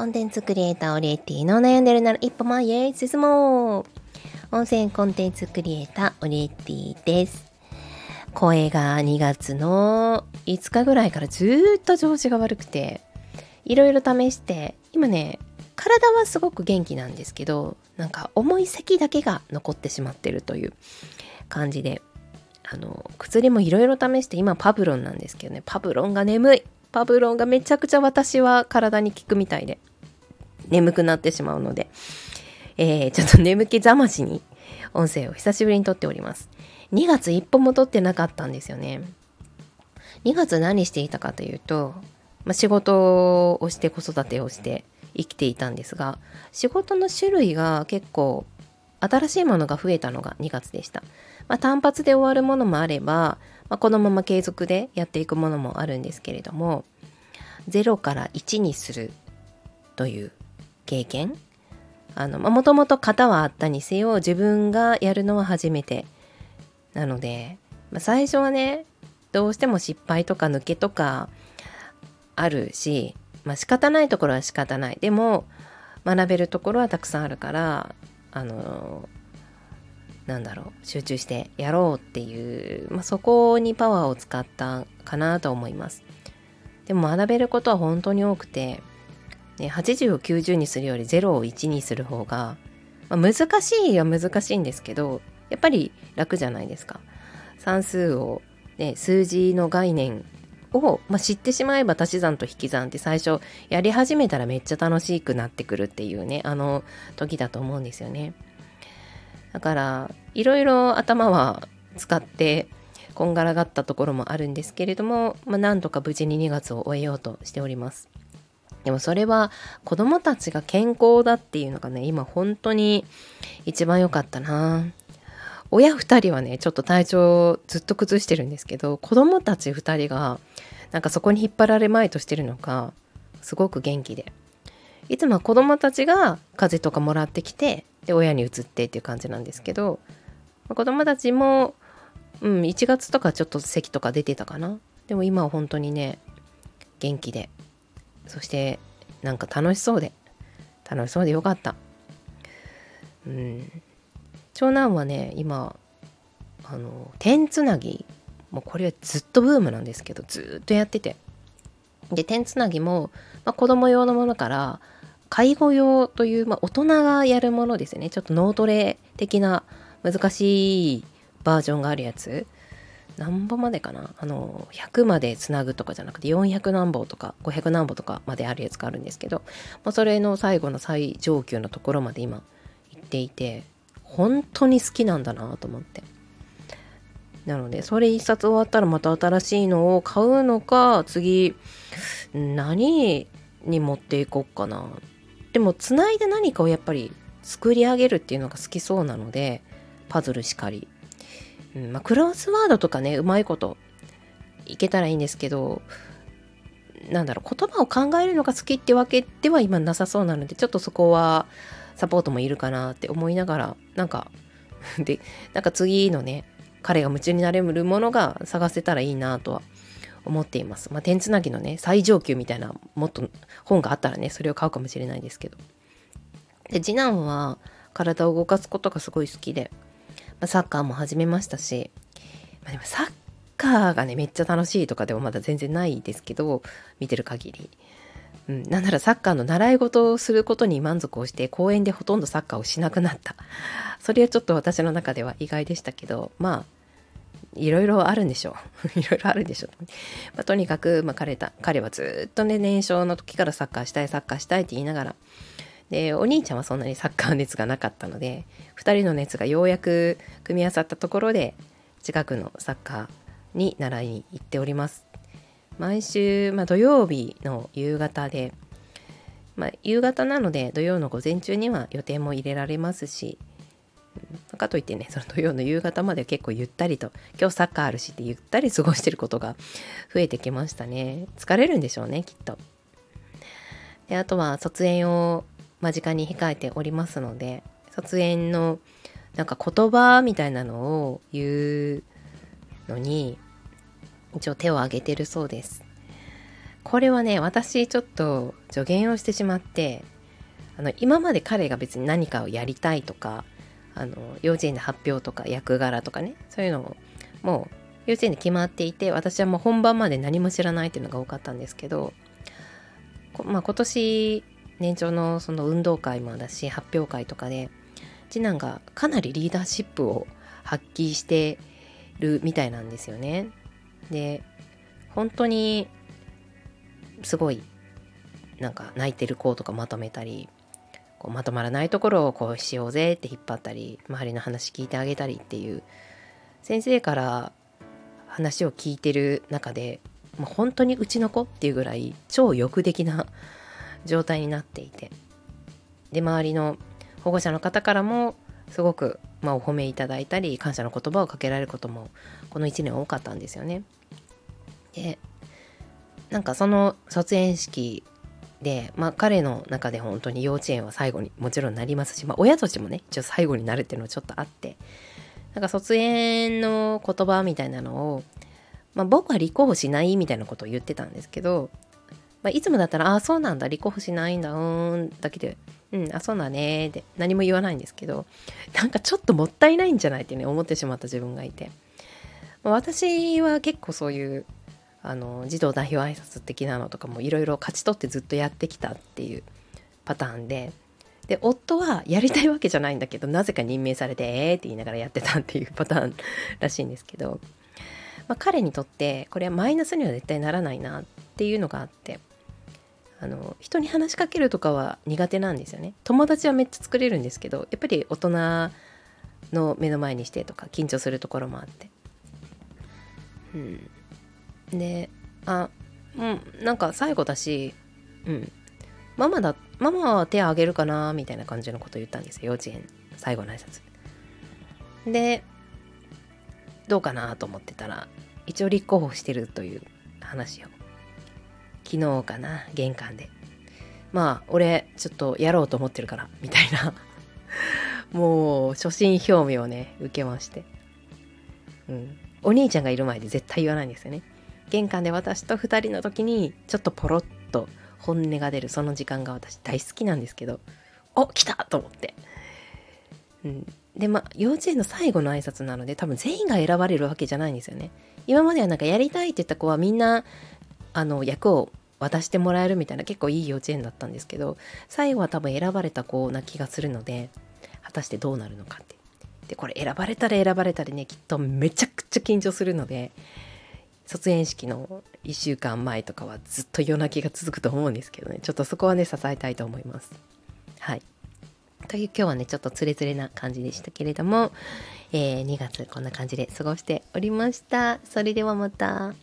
コンテンツクリエイターオリエティの悩んでるなら一歩前へ進もう音声コンテンツクリエイターオリエティです。声が2月の5日ぐらいからずっと調子が悪くて、いろいろ試して、今ね、体はすごく元気なんですけど、なんか重い咳だけが残ってしまってるという感じで、あの、薬もいろいろ試して、今パブロンなんですけどね、パブロンが眠い。パブロンがめちゃくちゃ私は体に効くみたいで、眠くなってしまうので、えー、ちょっと眠気覚ましに音声を久しぶりに撮っております。2月一本も撮ってなかったんですよね。2月何していたかというと、まあ、仕事をして子育てをして生きていたんですが、仕事の種類が結構新しいものが増えたのが2月でした。まあ、単発で終わるものもあれば、まあ、このまま継続でやっていくものもあるんですけれども0から1にするという経験。もともと型はあったにせよ自分がやるのは初めて。なので、まあ、最初はねどうしても失敗とか抜けとかあるし、まあ、仕方ないところは仕方ない。でも学べるところはたくさんあるからあのなんだろう集中してやろうっていう、まあ、そこにパワーを使ったかなと思います。でも学べることは本当に多くて、ね、80を90にするより0を1にする方が、まあ、難しいは難しいんですけどやっぱり楽じゃないですか算数を、ね、数字の概念を、まあ、知ってしまえば足し算と引き算って最初やり始めたらめっちゃ楽しくなってくるっていうねあの時だと思うんですよね。だからいろいろ頭は使ってこんがらがったところもあるんですけれども、まあ、なんとか無事に2月を終えようとしております。でもそれは子供たちが健康だっていうのがね今本当に一番良かったな。親2人はねちょっと体調ずっと崩してるんですけど子供たち2人がなんかそこに引っ張られまいとしてるのかすごく元気で。いつもは子供たちが風邪とかもらってきてで親に移ってっていう感じなんですけど、ま、子供たちも、うん、1月とかちょっと咳とか出てたかな。でも今は本当にね元気で。そしてなんか楽しそうで楽しそうでよかった。うん。長男はね今あの点つなぎもうこれはずっとブームなんですけどずっとやってて。で点つなぎも、まあ、子供用のものから介護用という、まあ、大人がやるものですね。ちょっと脳トレ的な難しいバージョンがあるやつ。何本までかな？あの100までつなぐとかじゃなくて400何本とか500何本とかまであるやつがあるんですけど、まあ、それの最後の最上級のところまで今行っていて本当に好きなんだなと思って。なのでそれ一冊終わったらまた新しいのを買うのか次何に持っていこうかな。でもつないで何かをやっぱり作り上げるっていうのが好きそうなのでパズルしかり、うんまあ、クロスワードとかねうまいこといけたらいいんですけどなんだろう言葉を考えるのが好きってわけでは今なさそうなのでちょっとそこはサポートもいるかなって思いながらなんか でなんか次のね彼が夢中になれるものが探せたらいいなとは思っています。まあ、点つなぎのね、最上級みたいな、もっと本があったらね、それを買うかもしれないですけど。で、次男は体を動かすことがすごい好きで、サッカーも始めましたし、まあ、でもサッカーがね、めっちゃ楽しいとかでもまだ全然ないですけど、見てる限り。うん、なんならサッカーの習い事をすることに満足をして公園でほとんどサッカーをしなくなった。それはちょっと私の中では意外でしたけどまあいろいろあるんでしょう。いろいろあるんでしょう、まあ、とにかく、まあ、彼彼はずっとね年少の時からサッカーしたいサッカーしたいって言いながらでお兄ちゃんはそんなにサッカー熱がなかったので2人の熱がようやく組み合わさったところで近くのサッカーに習いに行っております。毎週、まあ、土曜日の夕方で、まあ、夕方なので土曜の午前中には予定も入れられますしかといってねその土曜の夕方まで結構ゆったりと今日サッカーあるしってゆったり過ごしてることが増えてきましたね。疲れるんでしょうねきっと。であとは卒園を間近に控えておりますので卒園のなんか言葉みたいなのを言うのに一応手を挙げてるそうです。これはね私ちょっと助言をしてしまってあの今まで彼が別に何かをやりたいとかあの幼稚園で発表とか役柄とかねそういうのをもう幼稚園で決まっていて私はもう本番まで何も知らないっていうのが多かったんですけど、まあ、今年年長のその運動会もだし発表会とかで次男がかなりリーダーシップを発揮してるみたいなんですよね。で本当にすごいなんか泣いてる子とかまとめたりこうまとまらないところをこうしようぜって引っ張ったり周りの話聞いてあげたりっていう先生から話を聞いてる中でもう本当にうちの子っていうぐらい超欲的な状態になっていてで周りの保護者の方からもすごく、まあ、お褒めいただいたり感謝の言葉をかけられることもこの1年多かったんですよね。でなんかその卒園式で、まあ、彼の中で本当に幼稚園は最後にもちろんなりますし、まあ、親たちもね一応最後になるっていうのはちょっとあってなんか卒園の言葉みたいなのを、まあ、僕は立候補しないみたいなことを言ってたんですけど、まあ、いつもだったら「ああそうなんだ。立候補しないんだ。うーん」だけで「うんあそうだね」って何も言わないんですけどなんかちょっともったいないんじゃないってね思ってしまった自分がいて、まあ、私は結構そういうあの児童代表挨拶的なのとかもいろいろ勝ち取ってずっとやってきたっていうパターンでで夫はやりたいわけじゃないんだけどなぜか任命されてえって言いながらやってたっていうパターンらしいんですけど、まあ、彼にとってこれはマイナスには絶対ならないなっていうのがあってあの人に話しかけるとかは苦手なんですよね。友達はめっちゃ作れるんですけどやっぱり大人の目の前にしてとか緊張するところもあって。うん。であうんなんか最後だしうん。ママだママは手あげるかなみたいな感じのこと言ったんですよ幼稚園最後の挨拶。でどうかなと思ってたら一応立候補してるという話を昨日かな玄関で。まあ俺ちょっとやろうと思ってるからみたいな。もう初心表明をね受けまして。うん。お兄ちゃんがいる前で絶対言わないんですよね。玄関で私と2人の時にちょっとポロッと本音が出るその時間が私大好きなんですけどお来たと思って、うん、でまあ幼稚園の最後の挨拶なので多分全員が選ばれるわけじゃないんですよね。今まではなんかやりたいって言った子はみんなあの役を渡してもらえるみたいな結構いい幼稚園だったんですけど最後は多分選ばれた子な気がするので果たしてどうなるのかって。でこれ選ばれたら選ばれたらねきっとめちゃくちゃ緊張するので卒園式の1週間前とかはずっと夜泣きが続くと思うんですけどねちょっとそこはね支えたいと思います。はい。という今日はねちょっとつれつれな感じでしたけれども、えー、2月こんな感じで過ごしておりました。それではまた。